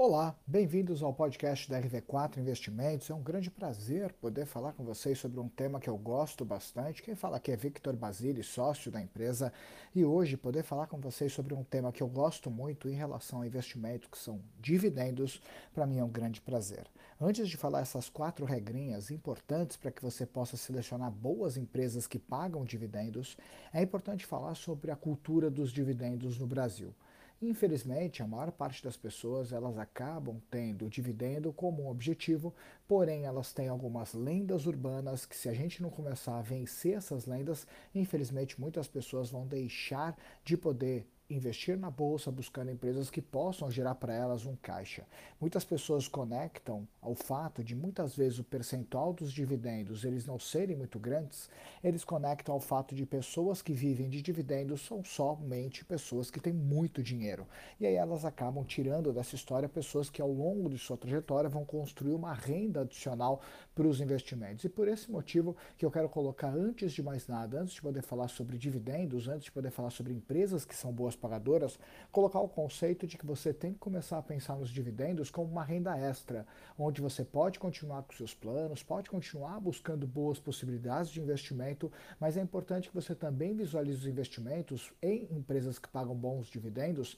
Olá, bem-vindos ao podcast da RV4 Investimentos. É um grande prazer poder falar com vocês sobre um tema que eu gosto bastante. Quem fala aqui é Victor Basile, sócio da empresa, e hoje poder falar com vocês sobre um tema que eu gosto muito em relação ao investimento, que são dividendos, para mim é um grande prazer. Antes de falar essas quatro regrinhas importantes para que você possa selecionar boas empresas que pagam dividendos, é importante falar sobre a cultura dos dividendos no Brasil. Infelizmente, a maior parte das pessoas elas acabam tendo o dividendo como um objetivo, porém elas têm algumas lendas urbanas que se a gente não começar a vencer essas lendas, infelizmente muitas pessoas vão deixar de poder investir na bolsa buscando empresas que possam gerar para elas um caixa. Muitas pessoas conectam ao fato de muitas vezes o percentual dos dividendos eles não serem muito grandes, eles conectam ao fato de pessoas que vivem de dividendos são somente pessoas que têm muito dinheiro. E aí elas acabam tirando dessa história pessoas que ao longo de sua trajetória vão construir uma renda adicional para os investimentos. E por esse motivo que eu quero colocar antes de mais nada, antes de poder falar sobre dividendos, antes de poder falar sobre empresas que são boas pagadoras, colocar o conceito de que você tem que começar a pensar nos dividendos como uma renda extra, onde você pode continuar com seus planos, pode continuar buscando boas possibilidades de investimento, mas é importante que você também visualize os investimentos em empresas que pagam bons dividendos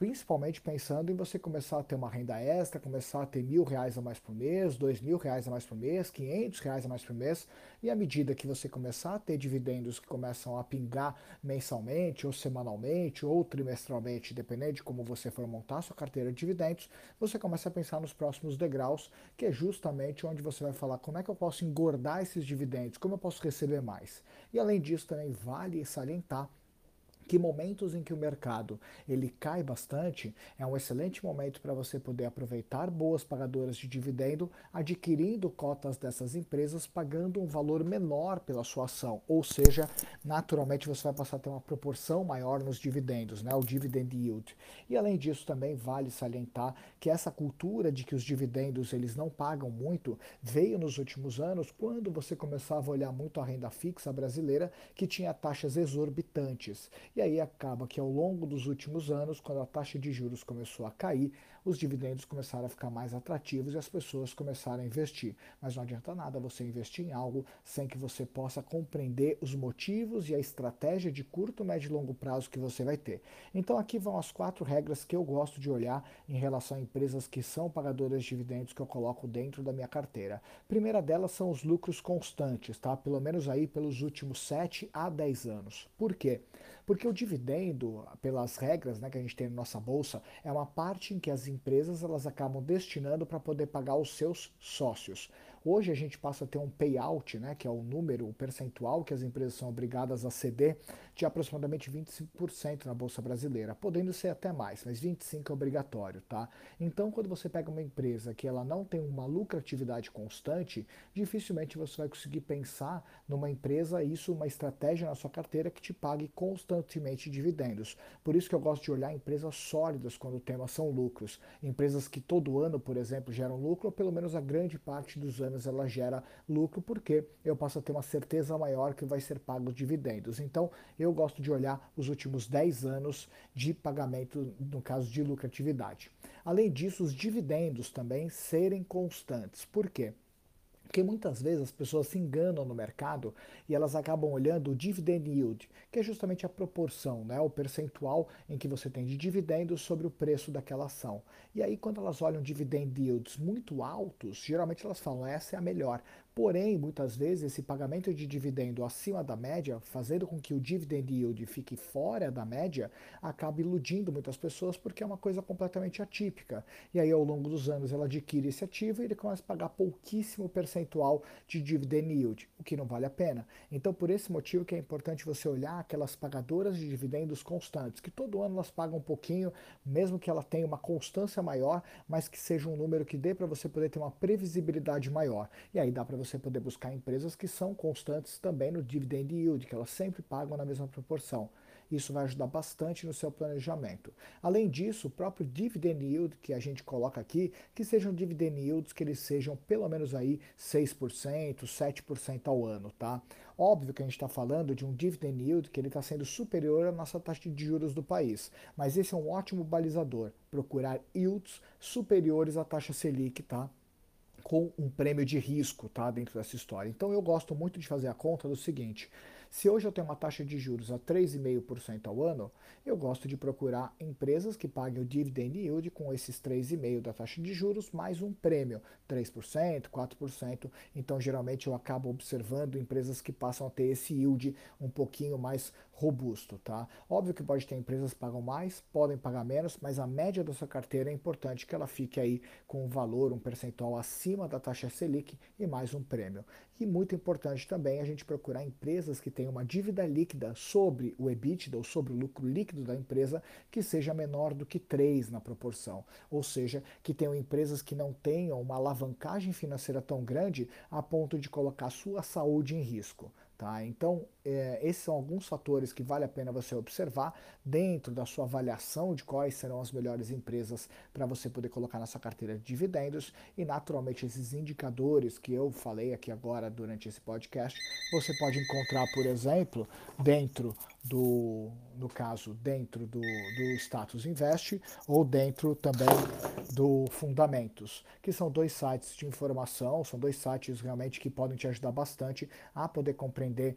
principalmente pensando em você começar a ter uma renda extra, começar a ter mil reais a mais por mês, dois mil reais a mais por mês, quinhentos reais a mais por mês, e à medida que você começar a ter dividendos que começam a pingar mensalmente, ou semanalmente, ou trimestralmente, dependendo de como você for montar sua carteira de dividendos, você começa a pensar nos próximos degraus, que é justamente onde você vai falar como é que eu posso engordar esses dividendos, como eu posso receber mais. E além disso, também vale salientar que momentos em que o mercado ele cai bastante é um excelente momento para você poder aproveitar boas pagadoras de dividendo, adquirindo cotas dessas empresas, pagando um valor menor pela sua ação, ou seja, naturalmente você vai passar a ter uma proporção maior nos dividendos, né, o dividend yield. E além disso também vale salientar que essa cultura de que os dividendos eles não pagam muito veio nos últimos anos quando você começava a olhar muito a renda fixa brasileira que tinha taxas exorbitantes. E e aí acaba que ao longo dos últimos anos, quando a taxa de juros começou a cair, os dividendos começaram a ficar mais atrativos e as pessoas começaram a investir. Mas não adianta nada você investir em algo sem que você possa compreender os motivos e a estratégia de curto, médio e longo prazo que você vai ter. Então aqui vão as quatro regras que eu gosto de olhar em relação a empresas que são pagadoras de dividendos que eu coloco dentro da minha carteira. primeira delas são os lucros constantes, tá? Pelo menos aí pelos últimos 7 a 10 anos. Por quê? Porque o dividendo, pelas regras né, que a gente tem na nossa bolsa, é uma parte em que as empresas elas acabam destinando para poder pagar os seus sócios. Hoje a gente passa a ter um payout, né, que é o número, o percentual que as empresas são obrigadas a ceder, de aproximadamente 25% na Bolsa Brasileira, podendo ser até mais, mas 25% é obrigatório, tá? Então, quando você pega uma empresa que ela não tem uma lucratividade constante, dificilmente você vai conseguir pensar numa empresa, isso, uma estratégia na sua carteira que te pague constantemente dividendos. Por isso que eu gosto de olhar empresas sólidas quando o tema são lucros. Empresas que todo ano, por exemplo, geram lucro, ou pelo menos a grande parte dos anos anos ela gera lucro, porque eu posso ter uma certeza maior que vai ser pago dividendos. Então, eu gosto de olhar os últimos 10 anos de pagamento, no caso de lucratividade. Além disso, os dividendos também serem constantes. Por quê? Porque muitas vezes as pessoas se enganam no mercado e elas acabam olhando o dividend yield, que é justamente a proporção, né, o percentual em que você tem de dividendos sobre o preço daquela ação. E aí, quando elas olham dividend yields muito altos, geralmente elas falam essa é a melhor. Porém, muitas vezes, esse pagamento de dividendo acima da média, fazendo com que o dividend yield fique fora da média, acaba iludindo muitas pessoas porque é uma coisa completamente atípica. E aí, ao longo dos anos, ela adquire esse ativo e ele começa a pagar pouquíssimo percentual de dividend yield, o que não vale a pena. Então, por esse motivo que é importante você olhar aquelas pagadoras de dividendos constantes, que todo ano elas pagam um pouquinho, mesmo que ela tenha uma constância maior, mas que seja um número que dê para você poder ter uma previsibilidade maior. E aí dá para você poder buscar empresas que são constantes também no dividend yield, que elas sempre pagam na mesma proporção. Isso vai ajudar bastante no seu planejamento. Além disso, o próprio dividend yield que a gente coloca aqui, que sejam dividend yields que eles sejam pelo menos aí 6%, 7% ao ano, tá? Óbvio que a gente está falando de um dividend yield que ele está sendo superior à nossa taxa de juros do país, mas esse é um ótimo balizador, procurar yields superiores à taxa Selic, tá? Com um prêmio de risco tá, dentro dessa história. Então eu gosto muito de fazer a conta do seguinte: se hoje eu tenho uma taxa de juros a 3,5% ao ano, eu gosto de procurar empresas que paguem o dividend yield com esses 3,5% da taxa de juros mais um prêmio, 3%, 4%. Então, geralmente, eu acabo observando empresas que passam a ter esse yield um pouquinho mais robusto, tá? Óbvio que pode ter empresas que pagam mais, podem pagar menos, mas a média da sua carteira é importante que ela fique aí com um valor, um percentual acima da taxa Selic e mais um prêmio. E muito importante também a gente procurar empresas que tenham uma dívida líquida sobre o EBITDA ou sobre o lucro líquido da empresa que seja menor do que 3 na proporção. Ou seja, que tenham empresas que não tenham uma alavancagem financeira tão grande a ponto de colocar sua saúde em risco. Tá? Então, é, esses são alguns fatores que vale a pena você observar dentro da sua avaliação de quais serão as melhores empresas para você poder colocar na sua carteira de dividendos. E, naturalmente, esses indicadores que eu falei aqui agora durante esse podcast, você pode encontrar, por exemplo, dentro do, no caso, dentro do, do Status Invest ou dentro também do Fundamentos, que são dois sites de informação, são dois sites realmente que podem te ajudar bastante a poder compreender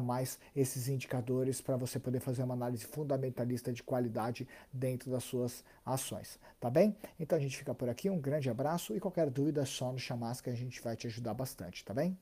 mais esses indicadores para você poder fazer uma análise fundamentalista de qualidade dentro das suas ações, tá bem? Então a gente fica por aqui, um grande abraço e qualquer dúvida é só nos chamar que a gente vai te ajudar bastante, tá bem?